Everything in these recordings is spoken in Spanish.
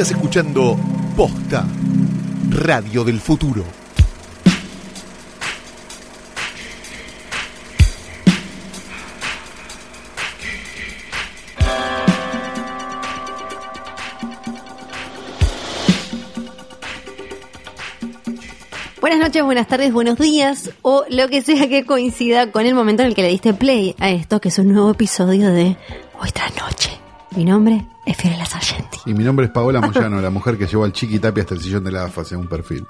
Estás escuchando Posta, Radio del Futuro. Buenas noches, buenas tardes, buenos días o lo que sea que coincida con el momento en el que le diste play a esto, que es un nuevo episodio de Hoy tras Noche. Mi nombre es Fiorella Sargenti. Y mi nombre es Paola Moyano, la mujer que llevó al Chiqui Tapia hasta el sillón de la AFA, según perfil.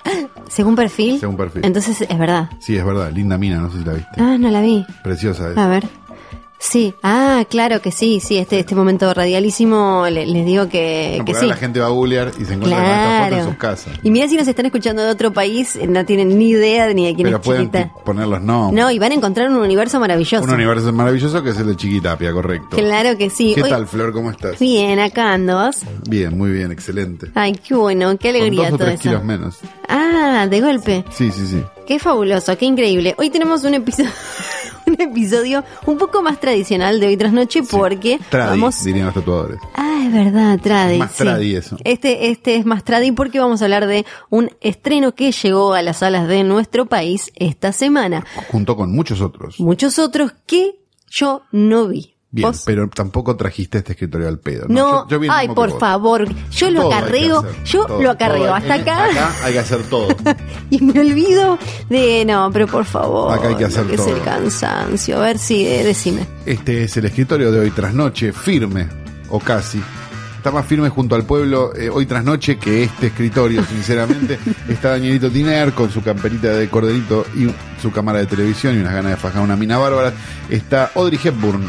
¿Según perfil? Según perfil. Entonces es verdad. Sí, es verdad, linda mina, no sé si la viste. Ah, no la vi. Preciosa es. A ver. Sí, ah, claro que sí, sí, este, este momento radialísimo le- les digo que, No, que porque sí. la gente va a googlear y se encuentra con esta foto en sus casas. Y mira si nos están escuchando de otro país, eh, no tienen ni idea ni de quién Pero es pueden chiquita. poner los nombres. No, y van a encontrar un universo maravilloso. Un universo maravilloso que es el de Chiqui Tapia, correcto. Claro que sí. ¿Qué Hoy- tal, Flor? ¿Cómo estás? Bien, acá ando. ¿vos? Bien, muy bien, excelente. Ay, qué bueno, qué Con alegría dos o todo tres eso. kilos menos. Ah, de golpe. Sí, sí, sí. Qué fabuloso, qué increíble. Hoy tenemos un episodio, episodio un poco más tradicional de hoy tras noche porque Tradi, vamos. dirían los tatuadores. Ah, es verdad, tradi. Más sí. tradi eso. Este, este es más tradi porque vamos a hablar de un estreno que llegó a las salas de nuestro país esta semana. Junto con muchos otros. Muchos otros que yo no vi. Bien, ¿Vos? pero tampoco trajiste este escritorio al pedo. No, Yo- yo ay, que por favor, yo lo Todo hay que acarreo, hacer, yo todo, lo acarreo todo. hasta acá, Acá hay que hacer todo. y me olvido de, no, pero por favor, Acá hay que hacer es todo. el cansancio, a ver si, eh, decime. Este es el escritorio de hoy tras noche, firme, o casi. Está más firme junto al pueblo eh, hoy tras noche que este escritorio, sinceramente. Está Danielito Tiner con su camperita de corderito y su cámara de televisión y unas ganas de fajar una mina bárbara. Está Audrey Hepburn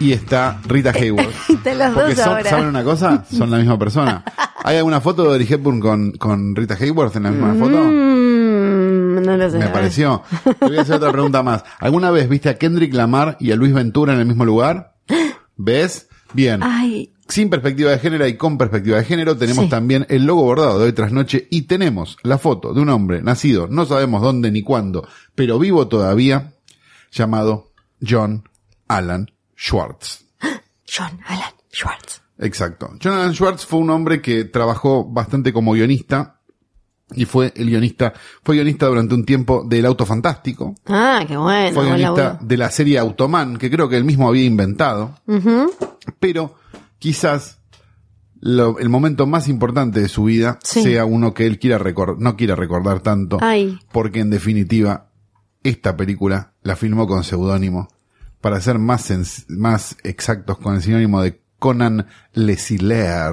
y está Rita Hayworth. Están las dos son- ahora. ¿saben una cosa? Son la misma persona. ¿Hay alguna foto de Audrey Hepburn con, con Rita Hayworth en la misma foto? Mm, no lo sé. Me pareció. Te voy a hacer otra pregunta más. ¿Alguna vez viste a Kendrick Lamar y a Luis Ventura en el mismo lugar? ¿Ves? Bien. Ay, Sin perspectiva de género y con perspectiva de género tenemos Sí. también el logo bordado de hoy tras noche y tenemos la foto de un hombre nacido, no sabemos dónde ni cuándo, pero vivo todavía, llamado John Alan Schwartz. John Alan Schwartz. Exacto. John Alan Schwartz fue un hombre que trabajó bastante como guionista y fue el guionista, fue guionista durante un tiempo del Auto Fantástico, Ah, qué bueno. fue guionista de la serie Automan, que creo que él mismo había inventado, pero quizás lo- el momento más importante de su vida Sí. sea uno que él quiera recor- no quiera recordar tanto, Ay. porque en definitiva esta película la filmó con seudónimo, para ser más, más exactos con el sinónimo de Conan Lesilier.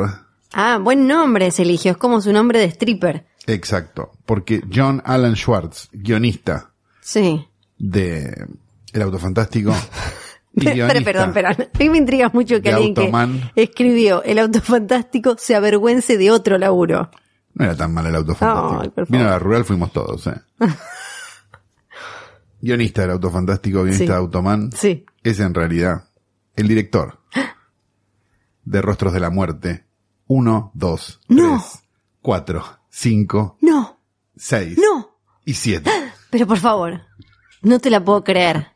Ah, buen nombre se eligió, es como su nombre de stripper. Exacto, porque John Alan Schwartz, guionista Sí. de El Auto Fantástico, Pero, perdón, perdón. A mí me intriga mucho que alguien Automan. que escribió El Auto Fantástico se avergüence de otro laburo. No era tan mal el auto fantástico. Favor. Vino a la rural, fuimos todos, eh. guionista del auto fantástico, guionista Sí. de Automan, Sí. es en realidad el director de Rostros de la Muerte. Uno, dos, No. tres, cuatro, cinco, No, seis no. y siete. Pero por favor, no te la puedo creer.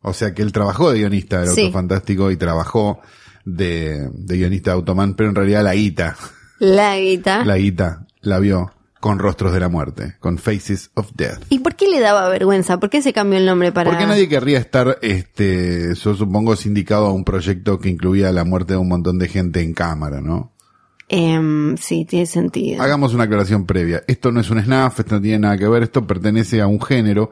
O sea que él trabajó de guionista del Sí. auto fantástico y trabajó de, de guionista de Automan, pero en realidad la guita, La guita. la guita la vio con Rostros de la Muerte, con Faces of Death. ¿Y por qué le daba vergüenza? ¿Por qué se cambió el nombre para...? ¿Por qué nadie querría estar, este, yo supongo, sindicado a un proyecto que incluía la muerte de un montón de gente en cámara, ¿no? Em, sí, tiene sentido. Hagamos una aclaración previa. Esto no es un SNAF, esto no tiene nada que ver, esto pertenece a un género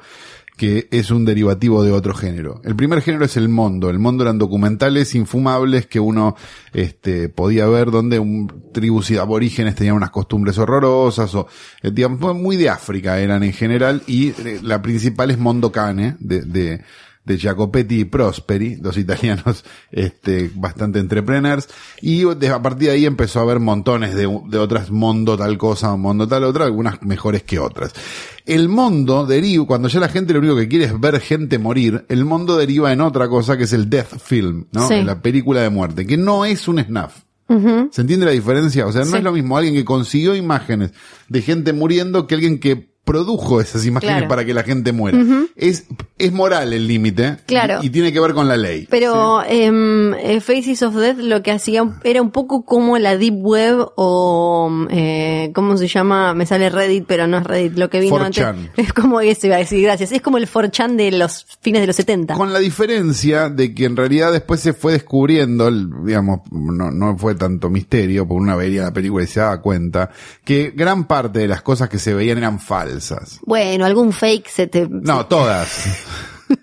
que es un derivativo de otro género. El primer género es el mondo. El mondo eran documentales infumables que uno este, podía ver donde un, tribus y aborígenes tenían unas costumbres horrorosas o, eh, digamos, muy de África eran en general y eh, la principal es Mondo Cane de, de, de Jacopetti y Prosperi, dos italianos este, bastante entrepreneurs, y de- a partir de ahí empezó a haber montones de, de otras Mondo tal cosa, Mondo tal otra, algunas mejores que otras. El mundo deriva, cuando ya la gente lo único que quiere es ver gente morir, el mundo deriva en otra cosa que es el death film, ¿no? Sí. En la película de muerte, que no es un snuff. ¿Se entiende la diferencia? O sea, no Sí. es lo mismo alguien que consiguió imágenes de gente muriendo que alguien que produjo esas imágenes Claro. para que la gente muera. es, es moral el límite. Claro. Y, y tiene que ver con la ley. Pero em, eh, Faces of Death lo que hacía era un poco como la Deep Web o, eh, ¿cómo se llama? Me sale Reddit, pero no es Reddit, lo que vino 4chan. antes. Es como eso, iba a decir, gracias. Es como el 4chan de los fines de los 70. Con la diferencia de que en realidad después se fue descubriendo, digamos, no, no fue tanto misterio, porque una veía la película y se daba cuenta, que gran parte de las cosas que se veían eran falsas. Bueno, algún fake se te... No, todas.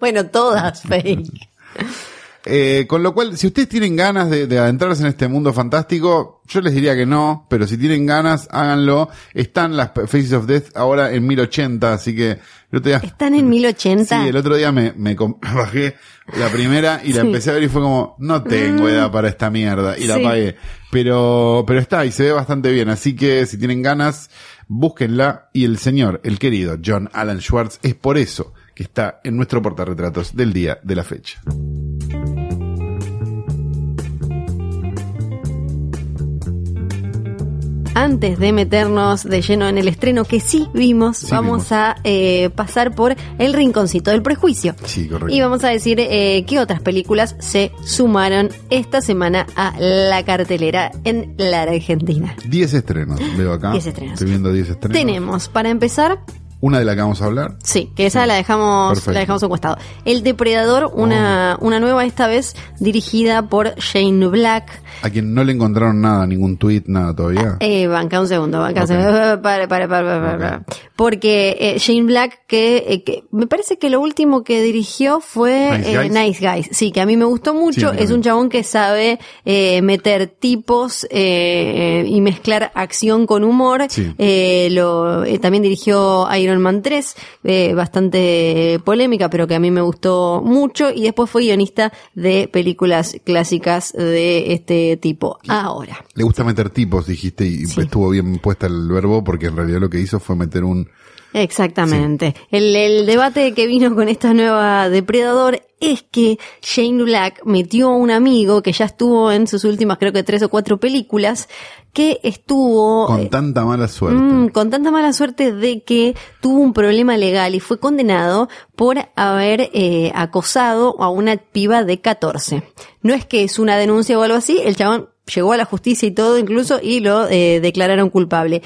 Bueno, todas fake. Eh, con lo cual, si ustedes tienen ganas de, de adentrarse en este mundo fantástico, yo les diría que no, pero si tienen ganas, háganlo. Están las Faces of Death ahora en 1080, así que el otro día, ¿Están en 1080? sí, el otro día me, bajé la primera y la Sí. empecé a ver y fue como, no tengo edad para esta mierda, y la Sí. apagué. Pero, pero está y se ve bastante bien, así que si tienen ganas, búsquenla. Y el señor, el querido John Alan Schwartz, es por eso que está en nuestro portarretratos del día de la fecha. Antes de meternos de lleno en el estreno que sí vimos, Sí vamos vimos. a eh, pasar por el rinconcito del prejuicio. Sí, correcto. Y vamos a decir eh, qué otras películas se sumaron esta semana a la cartelera en la Argentina. 10 estrenos, veo acá. 10 estrenos. Estoy viendo 10 estrenos. Tenemos, para empezar, Una de la que vamos a hablar. sí, que esa la dejamos, Perfecto. la dejamos costado. El Depredador, una, una nueva esta vez dirigida por Shane Black. A quien no le encontraron nada, ningún tweet, nada todavía. Eh, banca un segundo, banca un segundo. Para, para, para, para. Porque eh, Shane Black, que, eh, que me parece que lo último que dirigió fue Nice eh, Guys. Nice Guys. Sí, que a mí me gustó mucho. es un chabón que sabe meter tipos y mezclar acción con humor. Sí. Lo, también dirigió Iron Man 3, eh, bastante polémica, pero que a mí me gustó mucho. Y después fue guionista de películas clásicas de este tipo. Ahora. Le gusta meter tipos, dijiste, y Sí. estuvo bien puesta el verbo porque en realidad lo que hizo fue meter un... Exactamente. El, el debate que vino con esta nueva Depredador es que Shane Black metió a un amigo que ya estuvo en sus últimas creo que tres o cuatro películas que estuvo Con eh, tanta mala suerte. Mm, con tanta mala suerte de que tuvo un problema legal y fue condenado por haber eh, acosado a una piba de 14. No es que es una denuncia o algo así, el chabón llegó a la justicia y todo incluso y lo eh, declararon culpable.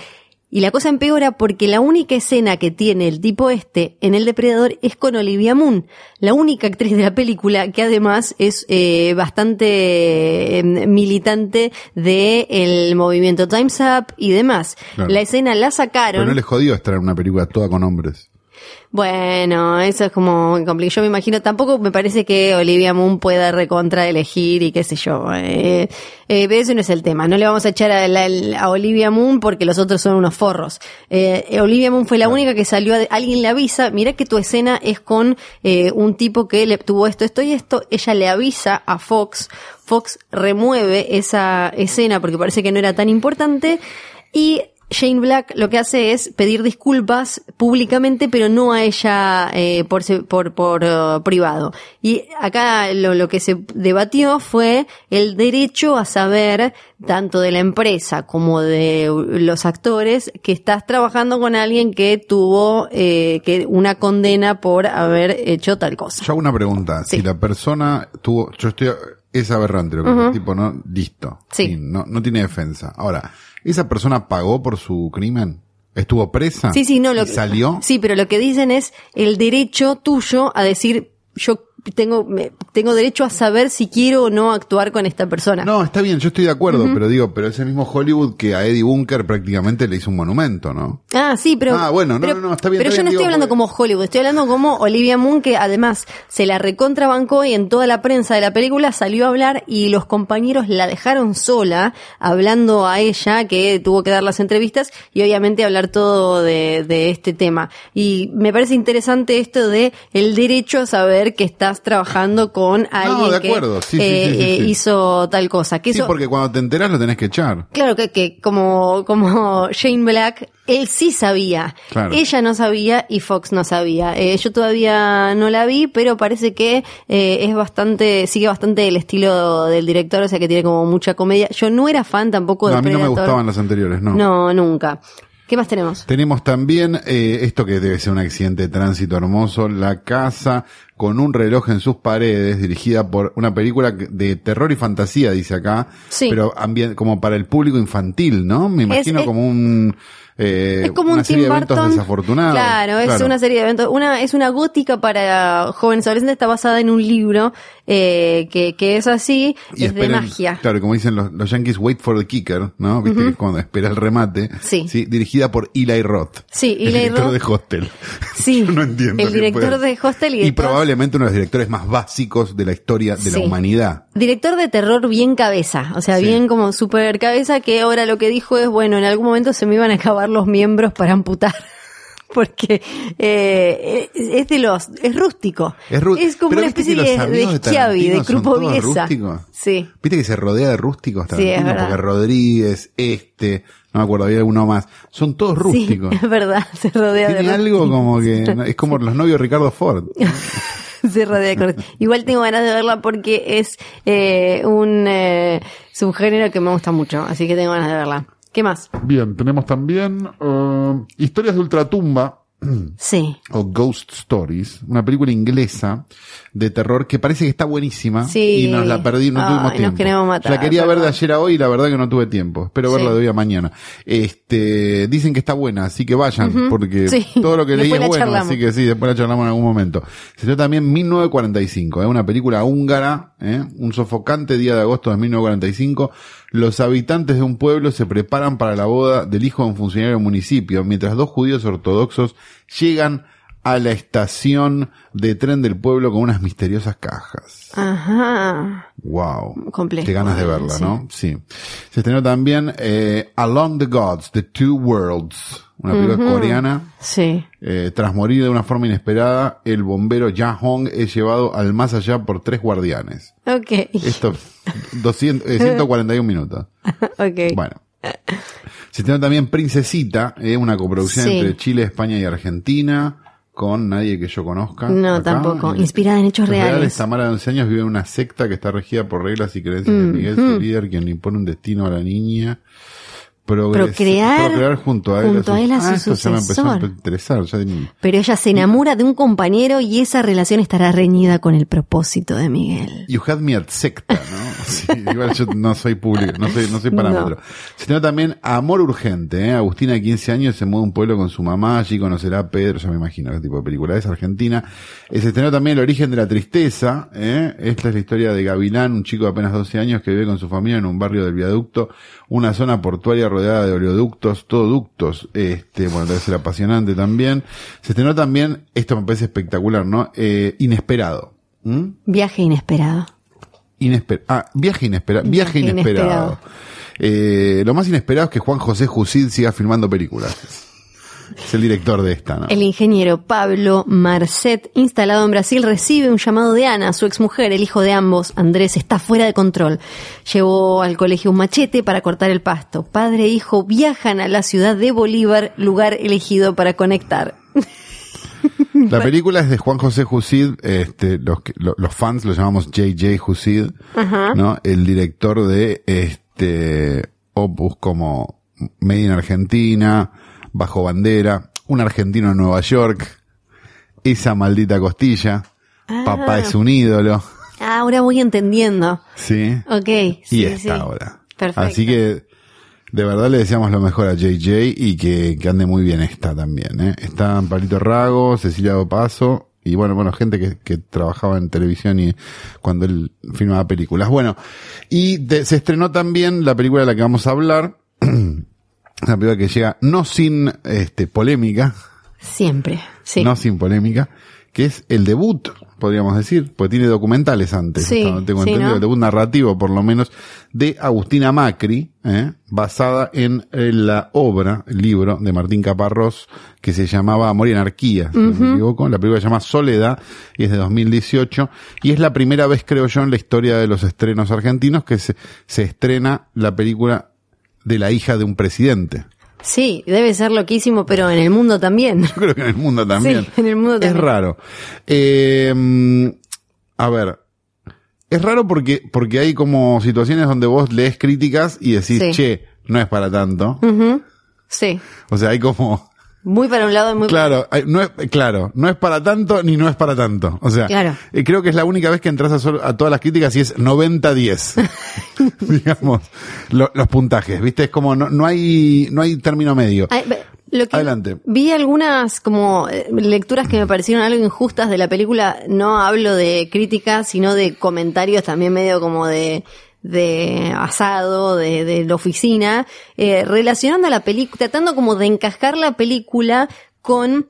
Y la cosa empeora porque la única escena que tiene el tipo este en El Depredador es con Olivia Moon, la única actriz de la película que además es eh, bastante eh, militante del movimiento Time's Up y demás. Claro. La escena la Pero sacaron. no le jodió estar en una película toda con hombres. Bueno, eso es como complicado. Yo me imagino, tampoco me parece que Olivia Moon pueda recontra elegir y qué sé yo. Eh, eh, pero ese no es el tema. No le vamos a echar a, la- a Olivia Moon porque los otros son unos forros. Eh, eh, Olivia Moon fue la única que salió, a- alguien le avisa, mira que tu escena es con eh, un tipo que le tuvo esto, esto y esto. Ella le avisa a Fox. Fox remueve esa escena porque parece que no era tan importante. Y Shane Black lo que hace es pedir disculpas públicamente, pero no a ella eh, por, por, por eh, privado. Y acá lo, lo que se debatió fue el derecho a saber, tanto de la empresa como de los actores, que estás trabajando con alguien que tuvo eh, que una condena por haber hecho tal cosa. Yo hago una pregunta. Sí. Si la persona tuvo, yo estoy, es aberrante lo que el tipo, ¿no? Listo. Sí. No, no tiene defensa. Ahora, ¿esa persona pagó por su crimen? ¿Estuvo presa? Sí, sí, no, lo ¿Y salió? Sí, pero lo que dicen es el derecho tuyo a decir, yo tengo, me- tengo derecho a saber si quiero o no actuar con esta persona. No, está bien, yo estoy de acuerdo, pero digo, pero ese mismo Hollywood que a Eddie Bunker prácticamente le hizo un monumento, ¿no? Ah, sí, pero. Ah, bueno, no, pero, no, no, está bien, Pero está yo bien, no digo, estoy hablando porque- como Hollywood, estoy hablando como Olivia Moon, que además se la recontrabancó y en toda la prensa de la película salió a hablar y los compañeros la dejaron sola, hablando a ella, que tuvo que dar las entrevistas y obviamente hablar todo de, de este tema. Y me parece interesante esto de el derecho a saber que estás trabajando con alguien de que acuerdo, sí, sí, eh, sí, sí, eh, hizo tal cosa. Que Sí, eso, porque cuando te enteras lo tenés que echar. Claro que, que como, como Shane Black, él sí sabía. Claro. Ella no sabía y Fox no sabía. Eh, yo todavía no la vi, pero parece que es bastante, sigue bastante el estilo del director, o sea que tiene como mucha comedia. Yo no era fan tampoco No, de a mí no me gustaban las anteriores, no. No, nunca. ¿Qué más tenemos? Tenemos también eh, esto que debe ser un accidente de tránsito hermoso, La casa con un reloj en sus paredes, dirigida por una película de terror y fantasía, dice acá, Sí. pero como para el público infantil, ¿no? Me imagino es- como un... eh, es como una un serie Tim de eventos Burton. desafortunados. Claro, es Claro. una serie de eventos. Una, es una gótica para jóvenes adolescentes, está basada en un libro eh, que, que es así, Y es de magia. Claro, como dicen los, los yankees, wait for the kicker, ¿no? Viste que es cuando espera el remate. Sí. Dirigida por Eli Roth. Sí, el Eli director Roth. de Hostel. Sí, Yo no entiendo. el director de Hostel y de probablemente uno de los directores más básicos de la historia de Sí. la humanidad. Director de terror bien cabeza, o sea, Sí. bien como super cabeza, que ahora lo que dijo es, bueno, en algún momento se me iban a acabar los miembros para amputar. Porque eh, es de los, es rústico. Es como una especie de, de Schiavi, de. Sí. Viste que se rodea de rústicos Sí, verdad. porque Rodríguez, este, no me acuerdo, había alguno más. Son todos rústicos. Sí, es verdad, se rodea Tiene de algo rústicos. como que, es como los novios Ricardo Ford. se rodea de. Igual tengo ganas de verla porque es eh, un eh, subgénero que me gusta mucho, así que tengo ganas de verla. ¿Qué más? Bien, tenemos también eh, Historias de Ultratumba Sí. o Ghost Stories, una película inglesa de terror que parece que está buenísima Sí. y nos la perdí, no tuvimos nos tiempo. queremos matar, la quería ver de ayer a hoy y la verdad que no tuve tiempo. Espero verla de hoy a mañana. Este, dicen que está buena, así que vayan, porque Sí. todo lo que leí es bueno, charlamos. así que sí, después la charlamos en algún momento. Se dio también 1945, ¿eh? una película húngara, ¿eh? un sofocante día de agosto de 1945. Los habitantes de un pueblo se preparan para la boda del hijo de un funcionario del municipio, mientras dos judíos ortodoxos llegan a la estación de tren del pueblo con unas misteriosas cajas. Ajá. Wow. Complejo, Qué ganas de verla, sí. ¿no? Sí. Se estrenó también eh, Along the Gods, The Two Worlds, una película coreana. Sí. Eh, tras morir de una forma inesperada, el bombero Ja Hong es llevado al más allá por tres guardianes. Ok. Esto, 200, eh, 141 minutos. ok. Bueno. Se estrenó también Princesita, eh, una coproducción Sí. entre Chile, España y Argentina, con nadie que yo conozca. No, acá. tampoco. Inspirada en hechos reales. Tamara de 11 años vive en una secta que está regida por reglas y creencias de Miguel, su líder, quien le impone un destino a la niña. Procrear procrear junto a él. junto a él a ah, su esto ya me empezó a sucesor. interesar. Ya ni- Pero ella se enamura de un compañero y esa relación estará reñida con el propósito de Miguel. You had me at secta, ¿no? Sí, igual yo no soy público, no soy, no soy parámetro. Se estrenó también Amor Urgente, ¿eh? Agustina de 15 años se muda a un pueblo con su mamá, allí conocerá a Pedro, ya me imagino qué tipo de película es, Argentina. Se estrenó también El origen de la tristeza, ¿eh? Esta es la historia de Gavilán, un chico de apenas 12 años que vive con su familia en un barrio del viaducto, una zona portuaria rodeada de oleoductos, todo ductos, este, bueno, debe ser apasionante también. Se estrenó también, esto me parece espectacular, ¿no? Eh, Inesperado. ¿Mm? Viaje inesperado. Inesper ah, viaje inesperado. Viaje Viaje inesperado. inesperado. Eh, lo más inesperado es que Juan José Jusid siga filmando películas. Es el director de esta, ¿no? El ingeniero Pablo Marcet, instalado en Brasil, recibe un llamado de Ana, su exmujer, el hijo de ambos, Andrés, está fuera de control. Llevó al colegio un machete para cortar el pasto. Padre e hijo viajan a la ciudad de Bolívar, lugar elegido para conectar. La película es de Juan José Jusid, este, los, los fans lo llamamos JJ Jusid, ¿no? El director de este opus como Made in Argentina, Bajo Bandera, Un argentino en Nueva York, Esa maldita costilla, Papá es un ídolo, Ah, ahora voy entendiendo. ¿sí? Ok. y sí, esta sí. ahora. Perfecto. Así que de verdad le deseamos lo mejor a JJ y que, que ande muy bien esta también. ¿eh? Está Palito Rago, Cecilia Dopazo y bueno, bueno, gente que, que trabajaba en televisión y cuando él filmaba películas. Bueno, y de- se estrenó también la película de la que vamos a hablar. Una película que llega no sin este polémica, Siempre. Sí. no sin polémica, que es el debut, podríamos decir, porque tiene documentales antes, Sí, donde tengo sí, entendido, ¿no? el debut narrativo por lo menos, de Agustina Macri, ¿eh? basada en, eh, la obra, el libro de Martín Caparrós, que se llamaba Amor y Anarquía, si no me equivoco, la película se llama Soledad, y es de 2018, y es la primera vez, creo yo, en la historia de los estrenos argentinos que se, se estrena la película de la hija de un presidente. Sí, debe ser loquísimo, pero en el mundo también. Yo creo que en el mundo también. Sí, en el mundo Es también. raro. Eh, a ver. Es raro porque, porque hay como situaciones donde vos lees críticas y decís, Sí. che, no es para tanto. Sí. O sea, hay como, Muy para un lado y muy claro, hay- no es, claro, no es para tanto ni no es para tanto. O sea, Claro. eh, creo que es la única vez que entras a, sol- a todas las críticas y es 90-10. Digamos, lo- los puntajes, ¿viste? Es como, no, no hay, no hay término medio. Ay, ve- lo que Adelante. Vi algunas como eh, lecturas que me parecieron algo injustas de la película. No hablo de críticas, sino de comentarios también medio como de de asado, de, de la oficina, eh, relacionando la película, tratando como de encajar la película con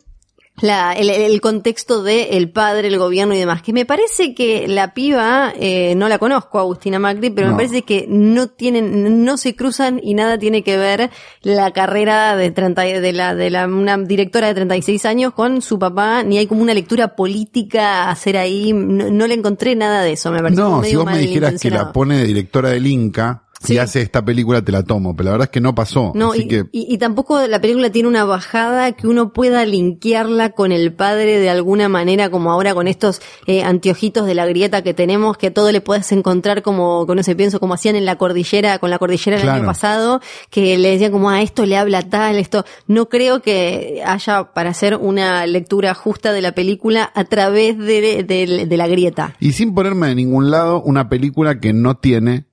la, el, el contexto de el padre, el gobierno y demás. Que me parece que la piba, eh, no la conozco, Agustina Macri, pero No. me parece que no tienen, no se cruzan y nada tiene que ver la carrera de 30, y- de la, de la, una directora de 36 años con su papá, ni hay como una lectura política a hacer ahí, no, no le encontré nada de eso, me parece No, si vos me dijeras que la pone de directora del Inca Sí. y hace esta película, te la tomo. Pero la verdad es que no pasó. No, así y, que, y- y tampoco la película tiene una bajada que uno pueda linkearla con el padre de alguna manera, como ahora con estos eh, anteojitos de la grieta que tenemos, que todo le puedes encontrar como, con ese pienso, como hacían en la cordillera, con la cordillera el Claro. año pasado, que le decían como, a esto le habla tal, esto. No creo que haya para hacer una lectura justa de la película a través de, de- de la grieta. y sin ponerme de ningún lado, una película que no tiene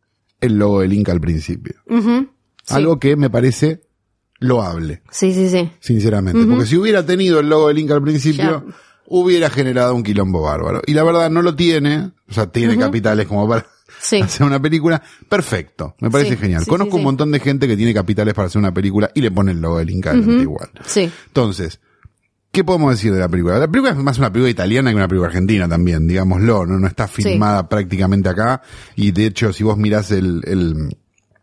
el logo del Inca al principio. Sí. Algo que me parece loable, Sí, sí, sí. sinceramente. Porque si hubiera tenido el logo del Inca al principio, Ya. hubiera generado un quilombo bárbaro. Y la verdad no lo tiene, o sea, tiene capitales como para Sí. hacer una película. Perfecto, me parece Sí, genial. sí, Conozco un montón de gente que tiene capitales para hacer una película y le pone el logo del Inca adelante igual. Sí. Entonces, ¿qué podemos decir de la película? La película es más una película italiana que una película argentina también, digámoslo, no, no está filmada prácticamente acá y de hecho si vos mirás el, el,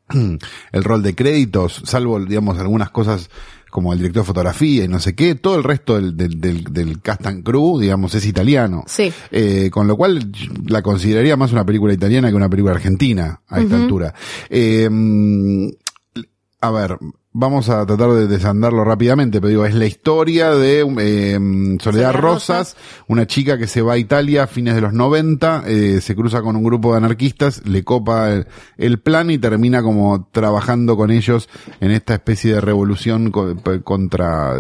el rol de créditos, salvo digamos algunas cosas como el director de fotografía y no sé qué, todo el resto del, del, del, del cast and crew, digamos, es italiano. Sí. Eh, con lo cual la consideraría más una película italiana que una película argentina a esta altura. Eh, a ver, vamos a tratar de desandarlo rápidamente, pero digo, es la historia de eh, Soledad Rosas, una chica que se va a Italia a fines de los 90, eh, se cruza con un grupo de anarquistas, le copa el, el plan y termina como trabajando con ellos en esta especie de revolución co- contra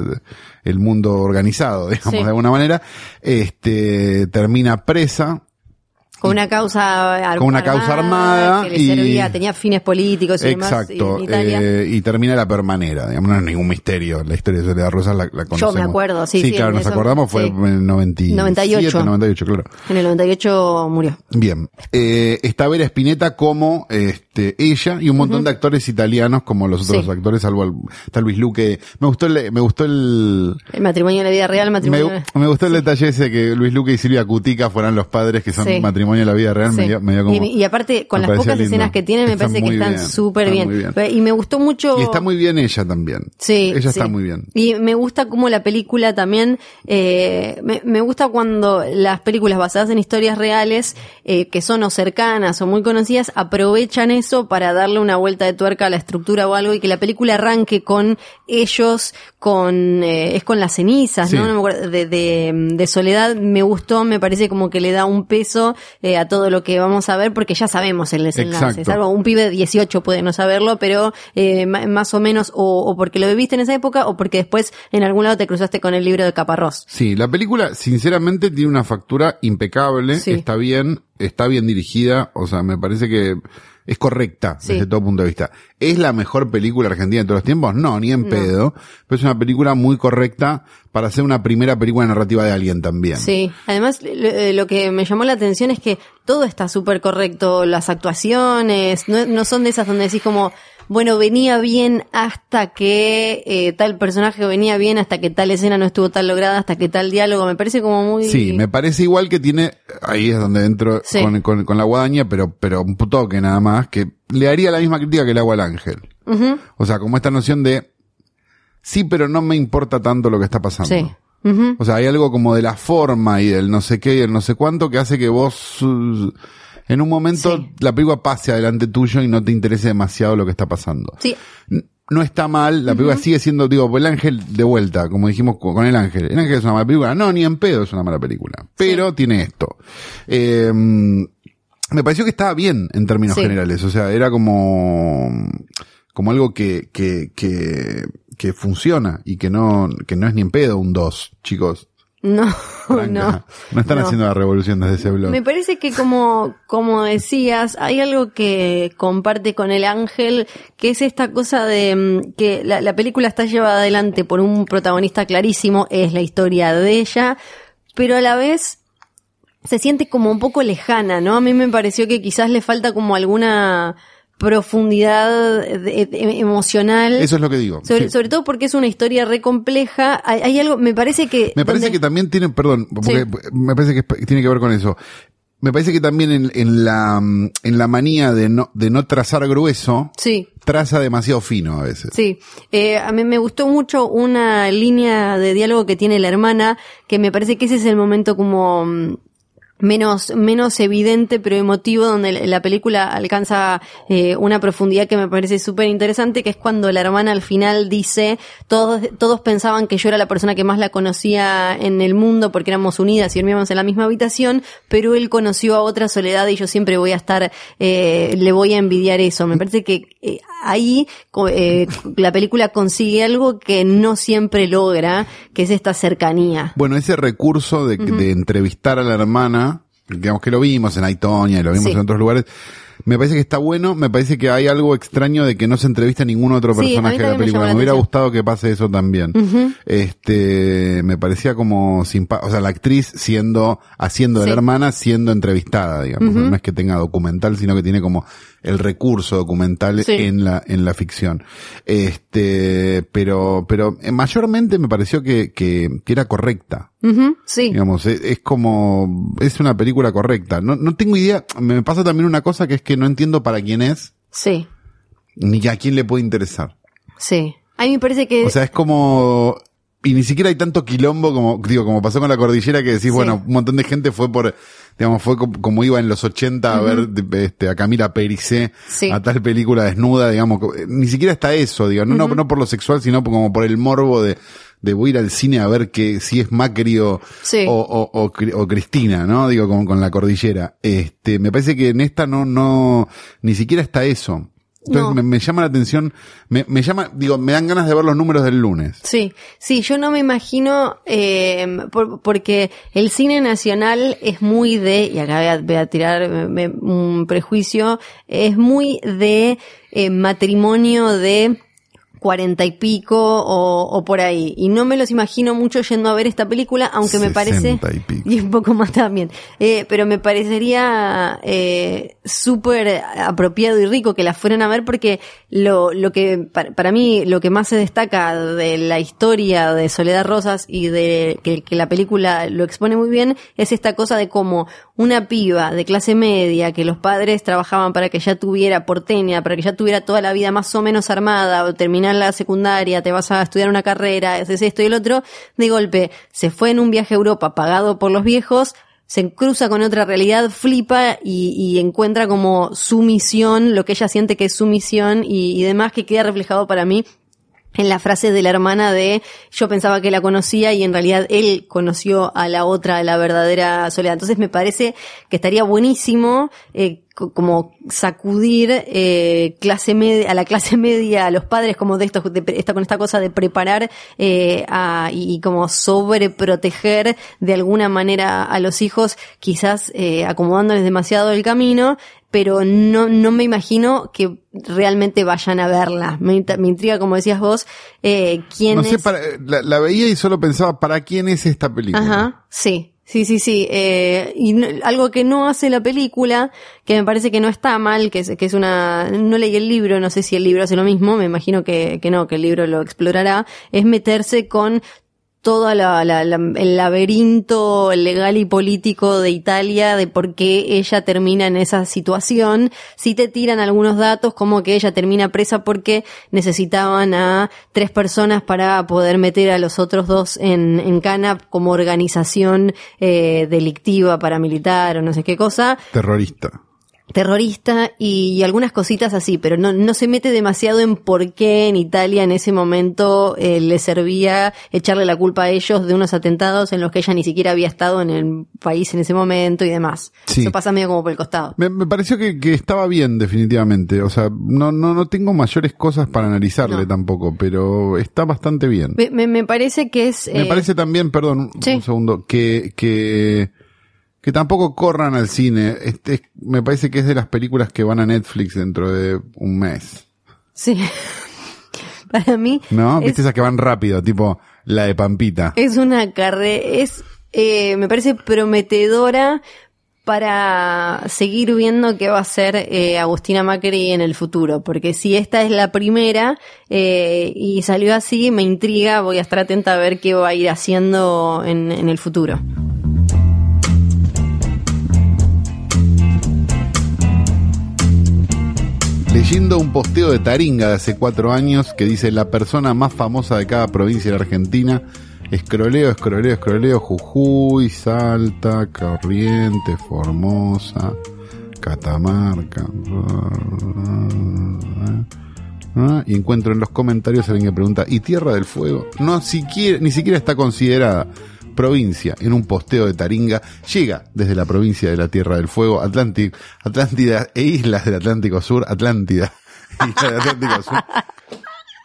el mundo organizado, digamos, Sí. de alguna manera. Este, termina presa, Con una causa ar- Con una causa armada que le y- servía, tenía fines políticos y Exacto, demás. Italia. eh, y termina la permanera, digamos, no es ningún misterio, la historia de Soledad Rosas la, la conocemos. acuerdo, sí, sí, claro, en nos eso, acordamos, fue sí. en el 97, 98. 98, claro. En el 98 murió. Bien, eh, está Vera Spinetta como este, ella y un montón de actores italianos como los otros Sí. actores, salvo el, está Luis Luque. Me gustó el, me gustó el, El matrimonio en la vida real, el me, matrimonio. me gustó el detalle ese que Luis Luque y Silvia Cutica fueran los padres que son Sí. matrimonio en la vida real, me dio, me dio como, y, y aparte, con las pocas lindo. escenas que tienen, me parece que están súper bien. Y me gustó mucho. Y está muy bien ella también. Sí. Ella está muy bien. Y me gusta como la película también, eh, me, me gusta cuando las películas basadas en historias reales, eh, que son o cercanas o muy conocidas, aprovechan eso para darle una vuelta de tuerca a la estructura o algo y que la película arranque con ellos, con, eh, es con las cenizas, Sí. ¿no? No me acuerdo, de, de, de Soledad me gustó, me parece como que le da un peso eh, a todo lo que vamos a ver porque ya sabemos el desenlace. Salvo un pibe de 18 puede no saberlo, pero eh, más o menos o, o porque lo viviste en esa época o porque después en algún lado te cruzaste con el libro de Caparrós. Sí, la película sinceramente tiene una factura impecable, Sí. está bien, está bien dirigida, o sea, me parece que es correcta Sí. desde todo punto de vista. ¿Es la mejor película argentina de todos los tiempos? No, ni en No. pedo, pero es una película muy correcta para ser una primera película narrativa de alguien también. Sí, además lo, eh, lo que me llamó la atención es que todo está súper correcto, las actuaciones, no, no son de esas donde decís como, bueno, venía bien hasta que eh, tal personaje venía bien, hasta que tal escena no estuvo tan lograda, hasta que tal diálogo, me parece como muy... Sí, me parece igual que tiene, ahí es donde entro Sí. con, con- con la guadaña, pero, pero un toque nada más, que le haría la misma crítica que el agua al ángel. O sea, como esta noción de, sí, pero no me importa tanto lo que está pasando. sí. O sea, hay algo como de la forma y del no sé qué y el no sé cuánto que hace que vos, uh, en un momento, Sí. la película pase adelante tuyo y no te interese demasiado lo que está pasando. Sí, No está mal, la película sigue siendo, digo, el ángel de vuelta, como dijimos con el ángel. El ángel es una mala película. No, ni en pedo es una mala película. Pero tiene esto. Eh, me pareció que estaba bien en términos Sí. generales. O sea, era como, como algo que, que, que, que funciona y que no, que no es ni en pedo un 2, chicos. No, no. No están no. haciendo la revolución desde ese blog. Me parece que como, como decías, hay algo que comparte con el ángel, que es esta cosa de mm, que la, la película está llevada adelante por un protagonista clarísimo, es la historia de ella, pero a la vez se siente como un poco lejana, ¿no? A mí me pareció que quizás le falta como alguna profundidad emocional. Eso es lo que digo. Sobre, sí. sobre todo porque es una historia re compleja. Hay, hay algo, me parece que. Me parece donde- que también tiene, perdón, porque Sí. me parece que tiene que ver con eso. Me parece que también en, en la, en la manía de no, de no trazar grueso, Sí. traza demasiado fino a veces. Sí, eh, a mí me gustó mucho una línea de diálogo que tiene la hermana, que me parece que ese es el momento como mm, menos, menos evidente pero emotivo, donde la- la película alcanza eh, una profundidad que me parece súper interesante, que es cuando la hermana al final dice, todos, todos pensaban que yo era la persona que más la conocía en el mundo porque éramos unidas y dormíamos en la misma habitación, pero él conoció a otra soledad y yo siempre voy a estar, eh, le voy a envidiar eso. Me parece que eh, ahí eh, la película consigue algo que no siempre logra, que es esta cercanía. Bueno, ese recurso de, de entrevistar a la hermana, digamos que lo vimos en Aitonia y lo vimos Sí. en otros lugares, me parece que está bueno, me parece que hay algo extraño de que no se entrevista a ningún otro Sí, personaje de la me película. Me, hubiera atención. gustado que pase eso también. Este, me parecía como simpático, o sea, la actriz siendo, haciendo de la Sí. hermana, siendo entrevistada, digamos. No es que tenga documental, sino que tiene como el recurso documental Sí. en la, en la ficción. Este, pero, pero eh, mayormente me pareció que, que, que era correcta. Sí, Digamos, es, es como, es una película correcta. No, no tengo idea, me pasa también una cosa que es que no entiendo para quién es, sí, ni a quién le puede interesar. sí. A mí me parece que... O sea, es como, y ni siquiera hay tanto quilombo como, digo, como pasó con la cordillera que decís, Sí. bueno, un montón de gente fue por, digamos, fue co- como, iba en los 80 a ver, este, a Camila Pericé, Sí. a tal película desnuda, digamos, eh, ni siquiera está eso, digo, no, no, no por lo sexual, sino como por el morbo de, de voy a ir al cine a ver que si es Macri o, Sí. o, o, o Cri- o Cristina, ¿no? Digo, con, con la cordillera. Este, me parece que en esta no, no, ni siquiera está eso. Entonces No. me, me llama la atención, me, me llama, digo, me dan ganas de ver los números del lunes. Sí, sí, yo no me imagino, eh, por- porque el cine nacional es muy de, y acá voy a, voy a tirar me- un prejuicio, es muy de eh, matrimonio de cuarenta y pico o, o por ahí. Y no me los imagino mucho yendo a ver esta película, aunque me parece... Y pico. Y un poco más también. Eh, pero me parecería eh, súper apropiado y rico que la fueran a ver porque lo, lo que, para, para mí, lo que más se destaca de la historia de Soledad Rosas y de que, que la película lo expone muy bien es esta cosa de cómo una piba de clase media que los padres trabajaban para que ya tuviera porteña, para que ya tuviera toda la vida más o menos armada o terminar la secundaria, te vas a estudiar una carrera, haces esto y el otro, de golpe se fue en un viaje a Europa pagado por los viejos, se cruza con otra realidad, flipa y, encuentra como su misión, lo que ella siente que es su misión y demás que queda reflejado para mí en la frase de la hermana de yo pensaba que la conocía y en realidad él conoció a la otra, a la verdadera Soledad. Entonces me parece que estaría buenísimo eh, como sacudir eh, clase media, a la clase media, a los padres como de estos, de, esta, con esta cosa de preparar eh, a, y, y como sobreproteger de alguna manera a los hijos, quizás eh, acomodándoles demasiado el camino, pero no, no me imagino que realmente vayan a verla. Me, int- me intriga, como decías vos, eh, quién No sé, es. para, la, la veía y solo pensaba, ¿para quién es esta película? Ajá, sí. Sí, sí, sí. Eh, y no- algo que no hace la película, que me parece que no está mal, que es, que es una... No leí el libro, no sé si el libro hace lo mismo, me imagino que, que no, que el libro lo explorará, es meterse con todo la, la- el laberinto legal y político de Italia de por qué ella termina en esa situación. Si te tiran algunos datos como que ella termina presa porque necesitaban a tres personas para poder meter a los otros dos en, en cana como organización eh, delictiva paramilitar o no sé qué cosa. Terrorista. Terrorista y, algunas cositas así, pero no, no se mete demasiado en por qué en Italia en ese momento eh, le servía echarle la culpa a ellos de unos atentados en los que ella ni siquiera había estado en el país en ese momento y demás. Sí. Eso pasa medio como por el costado. Me, me pareció que, que estaba bien, definitivamente. O sea, no, no, no tengo mayores cosas para analizarle No. tampoco, pero está bastante bien. Me, me- me parece que es... Me eh, parece también, perdón, Sí. un segundo, que, que, que tampoco corran al cine. Este, es- me parece que es de las películas que van a Netflix dentro de un mes. Sí. Para mí... ¿No? es- ¿Viste esas que van rápido? Tipo la de Pampita. Es una carrera, es, eh, me parece prometedora para seguir viendo qué va a hacer eh, Agustina Macri en el futuro, porque si esta es la primera eh, y salió así, me intriga, voy a estar atenta a ver qué va a ir haciendo en, en el futuro. Leyendo un posteo de Taringa de hace cuatro años que dice la persona más famosa de cada provincia de la Argentina. Escroleo, escroleo, escroleo, Jujuy, Salta, Corrientes, Formosa, Catamarca. Ah, Y encuentro en los comentarios alguien que pregunta, ¿y Tierra del Fuego? No, siquiera, ni siquiera está considerada provincia en un posteo de Taringa. Llega desde la provincia de la Tierra del Fuego, Atlántico, Atlántida e islas del Atlántico Sur, Atlántida, islas del Atlántico Sur.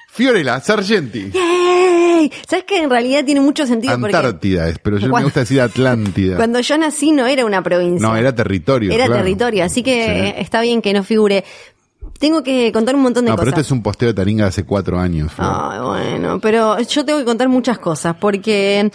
Fiorella, Sargenti. ¡Yay! ¿Sabes que en realidad tiene mucho sentido? Porque Antártida es, pero yo me gusta decir Atlántida. cuando yo nací no era una provincia. No, era territorio. Era claro. territorio, así que Sí. está bien que no figure. Tengo que contar un montón de No, pero cosas. este es un posteo de Taringa de hace cuatro años. Ay, bueno, pero yo tengo que contar muchas cosas porque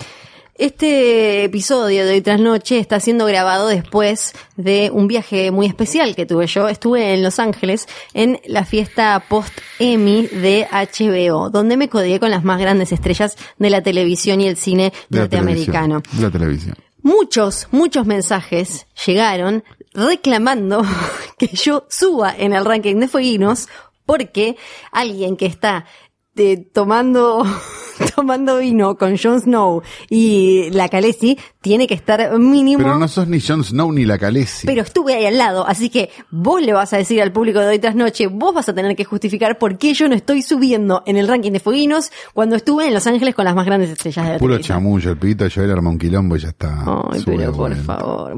este episodio de hoy tras noche está siendo grabado después de un viaje muy especial que tuve yo. Estuve en Los Ángeles en la fiesta post-Emmy de HBO, donde me codié con las más grandes estrellas de la televisión y el cine de norteamericano. televisión, De la televisión. Muchos, muchos mensajes llegaron reclamando que yo suba en el ranking de fueguinos porque alguien que está eh, tomando tomando vino con Jon Snow y la Khaleesi tiene que estar mínimo Pero no sos ni Jon Snow ni la Khaleesi. pero estuve ahí al lado, así que vos le vas a decir al público de hoy tras noche, vos vas a tener que justificar por qué yo no estoy subiendo en el ranking de fueguinos cuando estuve en Los Ángeles con las más grandes estrellas de la Puro chamullo, el pibito de Joel arma un quilombo y ya está. Ay, Sube pero por favor.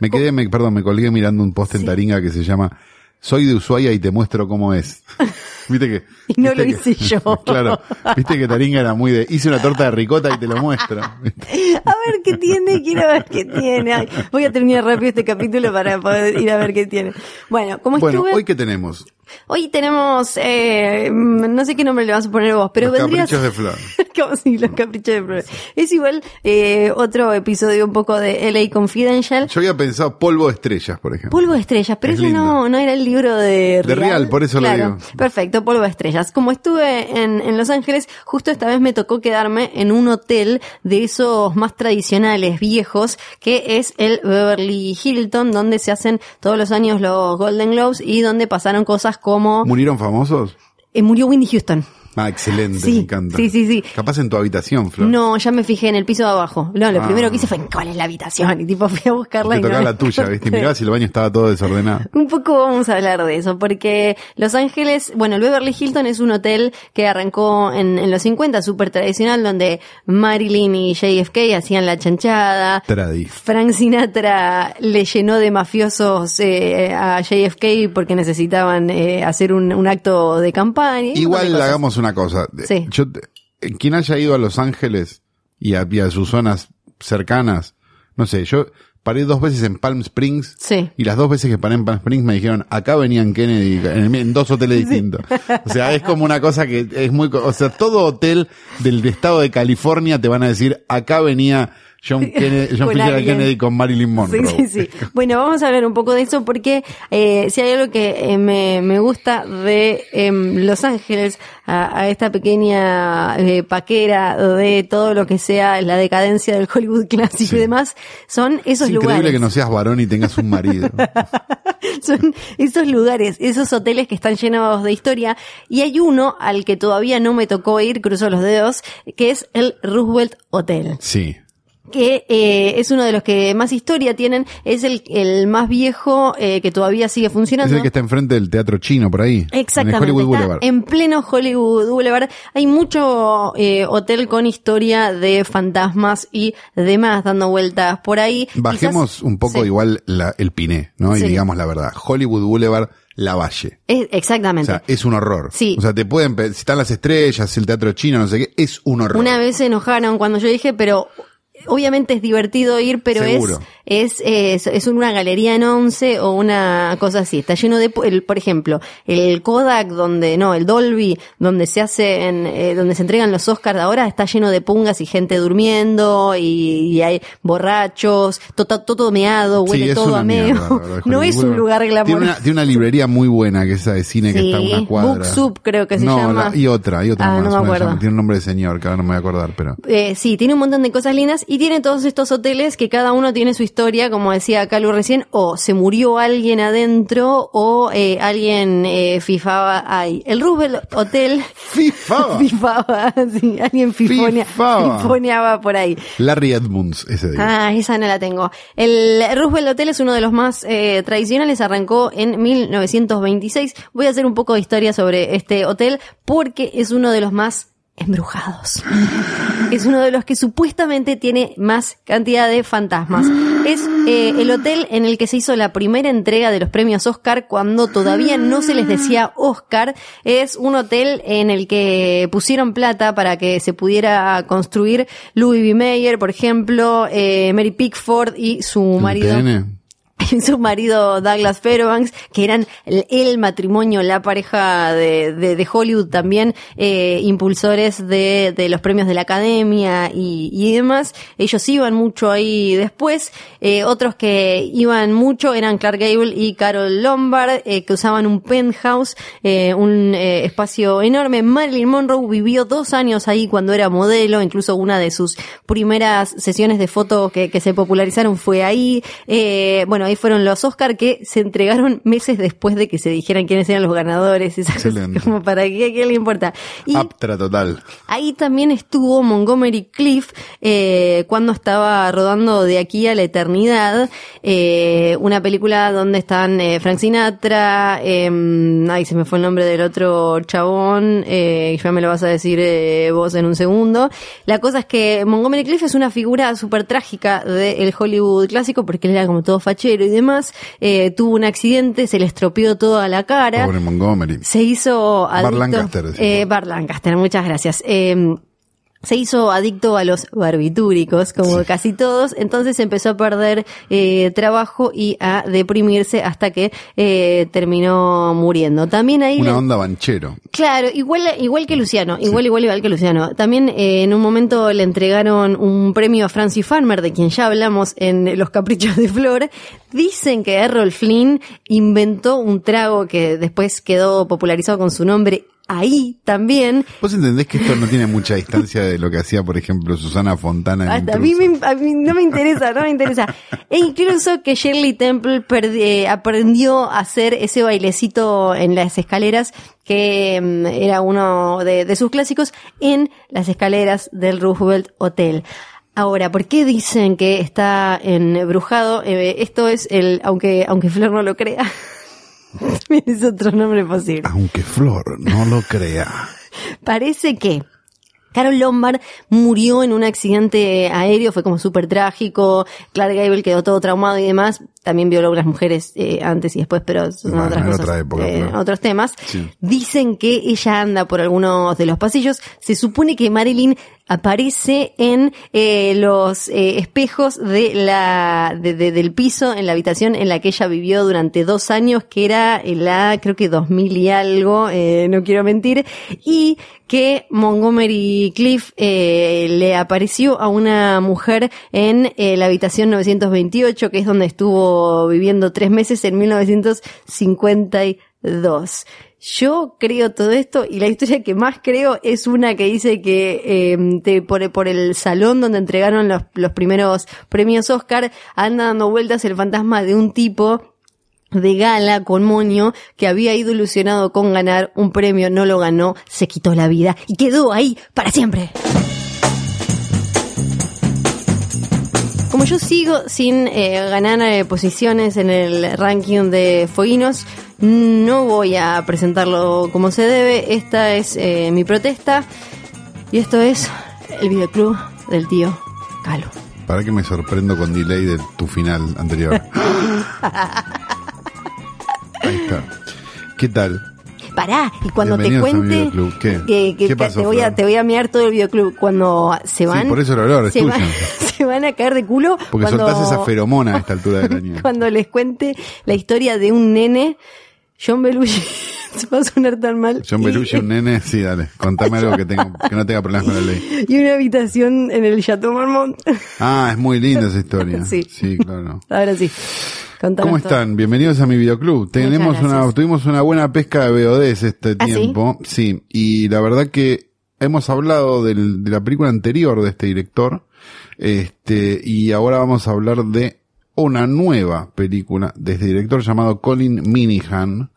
Me quedé, me, perdón, me colgué mirando un post en Sí. Taringa que se llama Soy de Ushuaia y te muestro cómo es. Viste que. Y no lo que- hice yo. claro. Viste que Taringa era muy de. Hice una torta de ricota y te lo muestro. A ver qué tiene, quiero ver qué tiene. Ay, voy a terminar rápido este capítulo para poder ir a ver qué tiene. Bueno, como bueno, estuve, hoy que tenemos hoy tenemos, eh, mm, no sé qué nombre le vas a poner vos, pero los vendría caprichos de Flor. Como si los caprichos de Flor. Es igual eh, otro episodio un poco de LA Confidential. Yo había pensado polvo de estrellas, por ejemplo. Polvo de estrellas, pero Es ese no, no era el libro de De Real, por eso lo digo. Perfecto, Polvo de estrellas. Como estuve en, en Los Ángeles, justo esta vez me tocó quedarme en un hotel de esos más tradicionales, viejos, que es el Beverly Hilton, donde se hacen todos los años los Golden Globes y donde pasaron cosas como ¿Murieron famosos? eh, murió Winnie Houston. Ah, excelente, Sí, me encanta. sí, sí, sí. Capaz en tu habitación, Flor. No, ya me fijé en el piso de abajo. No, lo Ah. primero que hice fue cuál es la habitación y tipo fui a buscarla Te y tocaba la la tuya, ¿viste? Y miraba si el baño estaba todo desordenado. Un poco vamos a hablar de eso, porque Los Ángeles, bueno, el Beverly Hilton es un hotel que arrancó en, en los 50, súper tradicional, donde Marilyn y JFK hacían la chanchada. Tradif. Frank Sinatra le llenó de mafiosos eh, a JFK porque necesitaban eh, hacer un, un acto de campaña. y Igual hagamos una cosa. Sí. Yo eh, quien haya ido a Los Ángeles y a, y a sus zonas cercanas, no sé, yo paré dos veces en Palm Springs Sí. y las dos veces que paré en Palm Springs me dijeron, acá venían Kennedy en, en dos hoteles distintos. O sea, es como una cosa que es muy, o sea, todo hotel del estado de California te van a decir, acá venía John Kennedy, John Con F. alguien. Kennedy con Marilyn Monroe. Sí, sí, sí. Bueno, vamos a hablar un poco de eso porque eh, si hay algo que eh, me, me gusta de em, Los Ángeles, a, a esta pequeña eh, paquera de todo lo que sea la decadencia del Hollywood clásico Sí. y demás, son esos Es increíble lugares. que no seas varón y tengas un marido. Son esos lugares, esos hoteles que están llenos de historia. Y hay uno al que todavía no me tocó ir, cruzo los dedos, que es el Roosevelt Hotel. Sí. Que eh, es uno de los que más historia tienen, es el, el más viejo eh, que todavía sigue Es funcionando. el que está enfrente del teatro chino por ahí. Exactamente, En Hollywood está Boulevard. en pleno Hollywood Boulevard. Hay mucho eh, hotel con historia de fantasmas y demás dando vueltas por ahí. Bajemos Quizás- un poco sí, igual la- el piné, ¿no? Sí. Y digamos la verdad. Hollywood Boulevard, La Valle. es- O exactamente. sea, es un horror. Sí. O sea, te pueden, si están las estrellas, el teatro chino, no sé qué, es un horror. Una vez se enojaron cuando yo dije, pero obviamente es divertido ir, pero es, Seguro. es, es, es una galería en once o una cosa así. Está lleno de, el, por ejemplo, el Kodak donde, no, el Dolby, donde se hacen, eh, donde se entregan los Oscars ahora, está lleno de pungas y gente durmiendo y, y hay borrachos, todo, todo meado, huele todo a meo. no es un lugar Tiene glamoroso. una, tiene una librería muy buena que es esa de cine que Sí, está a una cuadra. Book Soup creo que se no, llama. la- y otra, y otra Ah, más. no me acuerdo. llama- tiene un nombre de señor, que ahora no me voy a acordar, pero. Eh, sí, tiene un montón de cosas lindas y tiene todos estos hoteles que cada uno tiene su historia, como decía Calu recién, o se murió alguien adentro o eh, alguien eh, fifaba ahí. El Roosevelt Hotel ¡FIFA! fifaba, sí, alguien fifonea- Fifaba. fifoneaba por ahí. Larry Edmunds, ese día. Ah, esa no la tengo. El Roosevelt Hotel es uno de los más eh, tradicionales, arrancó en 1926. Voy a hacer un poco de historia sobre este hotel porque es uno de los más embrujados. Es uno de los que supuestamente tiene más cantidad de fantasmas. Es eh, el hotel en el que se hizo la primera entrega de los premios Oscar cuando todavía no se les decía Oscar. Es un hotel en el que pusieron plata para que se pudiera construir Louis B. Mayer, por ejemplo, eh, Mary Pickford y su ¿El marido TN? su marido Douglas Fairbanks, que eran el, el matrimonio, la pareja de, de, de Hollywood también, eh, impulsores de, de los premios de la academia y, y demás. Ellos iban mucho ahí después. Eh, otros que iban mucho eran Clark Gable y Carol Lombard, eh, que usaban un penthouse, eh, un eh, espacio enorme. Marilyn Monroe vivió dos años ahí cuando era modelo, incluso una de sus primeras sesiones de fotos que, que se popularizaron fue ahí. Eh, bueno, ahí fueron los Oscar que se entregaron meses después de que se dijeran quiénes eran los ganadores. Esas Excelente. como para qué, le importa. Y Aptra total. Ahí también estuvo Montgomery Cliff eh, cuando estaba rodando De aquí a la eternidad, eh, una película donde están eh, Frank Sinatra, eh, ay se me fue el nombre del otro chabón, eh, ya me lo vas a decir vos en un segundo. La cosa es que Montgomery Cliff es una figura súper trágica del Hollywood clásico porque él era como todo fachero y demás, eh, tuvo un accidente, se le estropeó toda la cara. Pobre Montgomery. Se hizo adicto. Lancaster, decimos. Eh, Bart Lancaster, muchas gracias. Eh, se hizo adicto a los barbitúricos, como casi todos, entonces empezó a perder eh, trabajo y a deprimirse hasta que eh, terminó muriendo. También ahí le- Una onda banchero. Claro, igual, igual que Luciano, igual, igual, igual que Luciano. También eh, en un momento le entregaron un premio a Francis Farmer, de quien ya hablamos en Los Caprichos de Flor. Dicen que Errol Flynn inventó un trago que después quedó popularizado con su nombre ahí también. ¿Vos entendés que esto no tiene mucha distancia de lo que hacía, por ejemplo, Susana Fontana en a mí, me- a mí no me interesa, no me interesa. E incluso que Shirley Temple perdi- eh, aprendió a hacer ese bailecito en las escaleras que mm, era uno de, de sus clásicos en las escaleras del Roosevelt Hotel. Ahora, ¿por qué dicen que está embrujado? Eh, esto es el, aunque, aunque Flor no lo crea, es otro nombre posible. Aunque Flor no lo crea. Parece que Carol Lombard murió en un accidente aéreo, fue como súper trágico. Clark Gable quedó todo traumado y demás. También violó a unas mujeres eh, antes y después, pero son Bueno, otras cosas, otra época, eh, claro. otros temas. Sí. Dicen que ella anda por algunos de los pasillos. Se supone que Marilyn aparece en eh, los eh, espejos de la de- de- del piso en la habitación en la que ella vivió durante dos años, que era en la creo que 2000 y algo, eh, no quiero mentir, y que Montgomery Cliff eh, le apareció a una mujer en eh, la habitación 928, que es donde estuvo viviendo tres meses en 1952. Yo creo todo esto y la historia que más creo es una que dice que eh, te- por, por el salón donde entregaron los, los primeros premios Oscar anda dando vueltas el fantasma de un tipo de gala con moño que había ido ilusionado con ganar un premio, no lo ganó, se quitó la vida y quedó ahí para siempre. Como yo sigo sin eh, ganar eh, posiciones en el ranking de Fueguinos, no voy a presentarlo como se debe. Esta es eh, mi protesta. Y esto es el videoclub del tío Calo. Para que me sorprendo con delay de tu final anterior. Ahí está. ¿Qué tal? Pará, y cuando te Bienvenidos a mi cuente que, que ¿Qué pasó, te voy a Flor? te voy a mirar todo el videoclub cuando se van por eso se, van, se van a caer de culo Porque cuando, soltás esa feromona a esta altura del año. cuando les cuente la historia de un nene John Belushi se va a sonar tan mal John y- Belushi, un nene, sí, dale. Contame algo que, tenga, que no tenga problemas con la ley. y una habitación en el Chateau Marmont Ah, es muy linda esa historia. Sí. Sí, claro. ahora sí Contanos ¿Cómo todo. están? Bienvenidos a mi videoclub. Tenemos una, tuvimos una buena pesca de VODs este ¿Ah, sí? tiempo. Sí? y la verdad que hemos hablado del- de la película anterior de este director. Este, y ahora vamos a hablar de una nueva película de este director llamado Colin Minihan.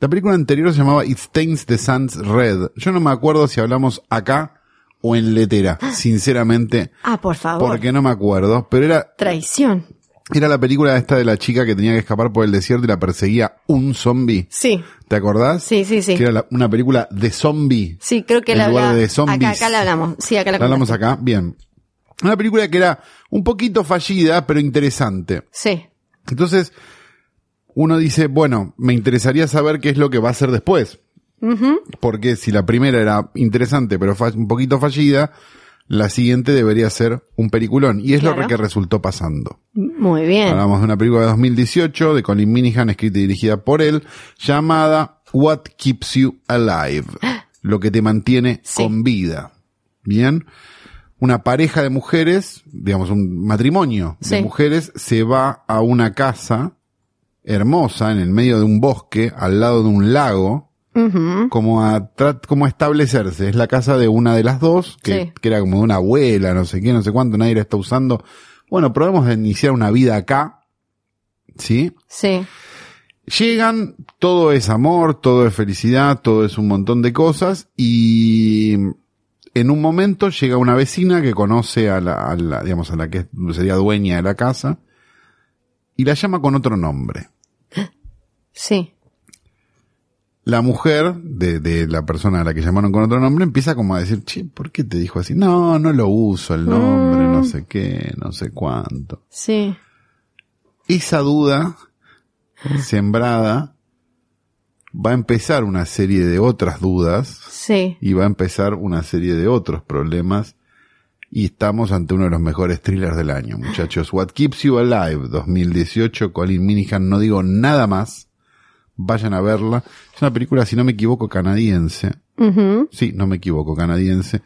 La película anterior se llamaba It Stains the Sun's Red. Yo no me acuerdo si hablamos acá o en letera, sinceramente, ah por favor porque no me acuerdo, pero era traición era la película esta de la chica que tenía que escapar por el desierto y la perseguía un zombie. sí ¿Te acordás? Sí, sí, sí. Que era la- una película de zombie. sí creo que En la lugar de zombies. acá acá la hablamos sí acá la ¿La hablamos acá? Bien. Una película que era un poquito fallida, pero interesante. sí Entonces, uno dice, bueno, me interesaría saber qué es lo que va a hacer después. Porque si la primera era interesante, pero un poquito fallida, la siguiente debería ser un peliculón. Y es Claro. lo que resultó pasando. muy bien Hablamos de una película de 2018 de Colin Minihan, escrita y dirigida por él, llamada What Keeps You Alive, lo que te mantiene Sí. con vida. Bien, una pareja de mujeres, digamos un matrimonio de mujeres, se va a una casa hermosa en el medio de un bosque, al lado de un lago, como a, como a establecerse. Es la casa de una de las dos, que, Sí. que era como de una abuela, no sé qué, no sé cuánto, nadie la está usando. Bueno, probemos a iniciar una vida acá. ¿Sí? sí Llegan, todo es amor, todo es felicidad, todo es un montón de cosas y en un momento llega una vecina que conoce a la, a la digamos, a la que sería dueña de la casa y la llama con otro nombre. Sí la mujer de, de la persona a la que llamaron con otro nombre empieza como a decir, che, ¿por qué te dijo así? No, no lo uso el nombre, no sé qué, no sé cuánto. sí Esa duda sembrada va a empezar una serie de otras dudas sí y va a empezar una serie de otros problemas y estamos ante uno de los mejores thrillers del año, muchachos. What Keeps You Alive 2018, Colin Minihan, no digo nada más. Vayan a verla. Es una película, si no me equivoco, canadiense. Sí, no me equivoco, canadiense.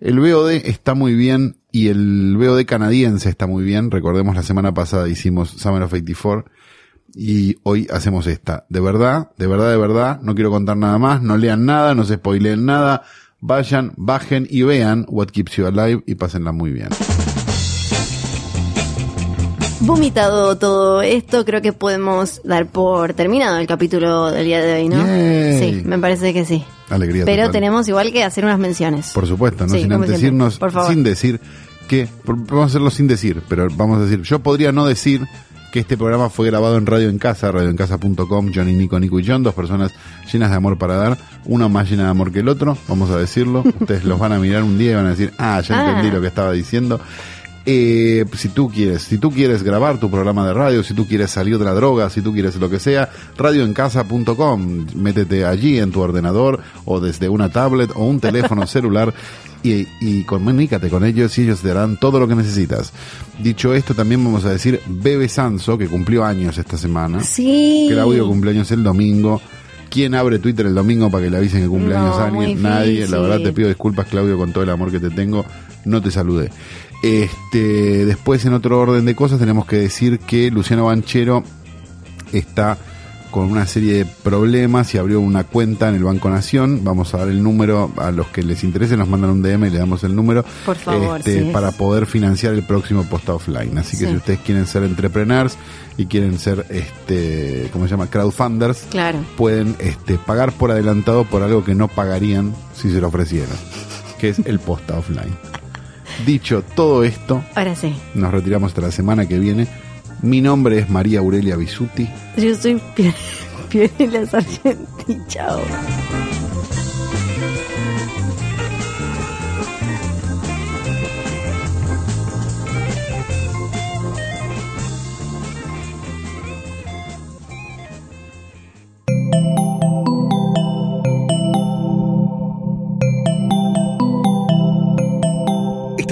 El VOD está muy bien y el VOD canadiense está muy bien. Recordemos la semana pasada hicimos Summer of 84 y hoy hacemos esta. De verdad, de verdad, de verdad, no quiero contar nada más, no lean nada, no se spoileen nada. Vayan, bajen y vean What Keeps You Alive y pásenla muy bien. Vomitado todo esto, creo que podemos dar por terminado el capítulo del día de hoy, ¿no? Yay. Sí, me parece que sí. Alegría Pero total. tenemos igual que hacer unas menciones. Por supuesto, no Sí, sin antes siempre. irnos, Por favor. sin decir que, vamos a hacerlo sin decir, pero vamos a decir, yo podría no decir que este programa fue grabado en Radio en Casa, radioencasa.com, Johnny, Nico, Nico y John, dos personas llenas de amor para dar, una más llena de amor que el otro, vamos a decirlo, ustedes los van a mirar un día y van a decir, ah, ya Ah. entendí lo que estaba diciendo. Eh, si tú quieres, si tú quieres grabar tu programa de radio, si tú quieres salir de la droga, si tú quieres lo que sea, radioencasa.com, métete allí en tu ordenador o desde una tablet o un teléfono celular y, y comunícate con ellos y ellos te darán todo lo que necesitas. Dicho esto, también vamos a decir Bebe Sanso, que cumplió años esta semana. Sí. Claudio cumpleaños el domingo. ¿Quién abre Twitter el domingo para que le avisen que cumpleaños No, a alguien? Nadie. La verdad te pido disculpas, Claudio, con todo el amor que te tengo. No te saludé. Este, después, en otro orden de cosas, tenemos que decir que Luciano Banchero está con una serie de problemas y abrió una cuenta en el Banco Nación. Vamos a dar el número a los que les interese, nos mandan un DM y le damos el número Por favor, este, sí. para poder financiar el próximo post offline. Así que Sí. si ustedes quieren ser entrepreneurs y quieren ser, este, ¿cómo se llama? Crowdfunders, Claro. pueden este, pagar por adelantado por algo que no pagarían si se lo ofrecieran, que es el posta offline. Dicho todo esto, Ahora sí. nos retiramos hasta la semana que viene. Mi nombre es María Aurelia Bisuti. Yo soy Fiorella Sargenti. Chao.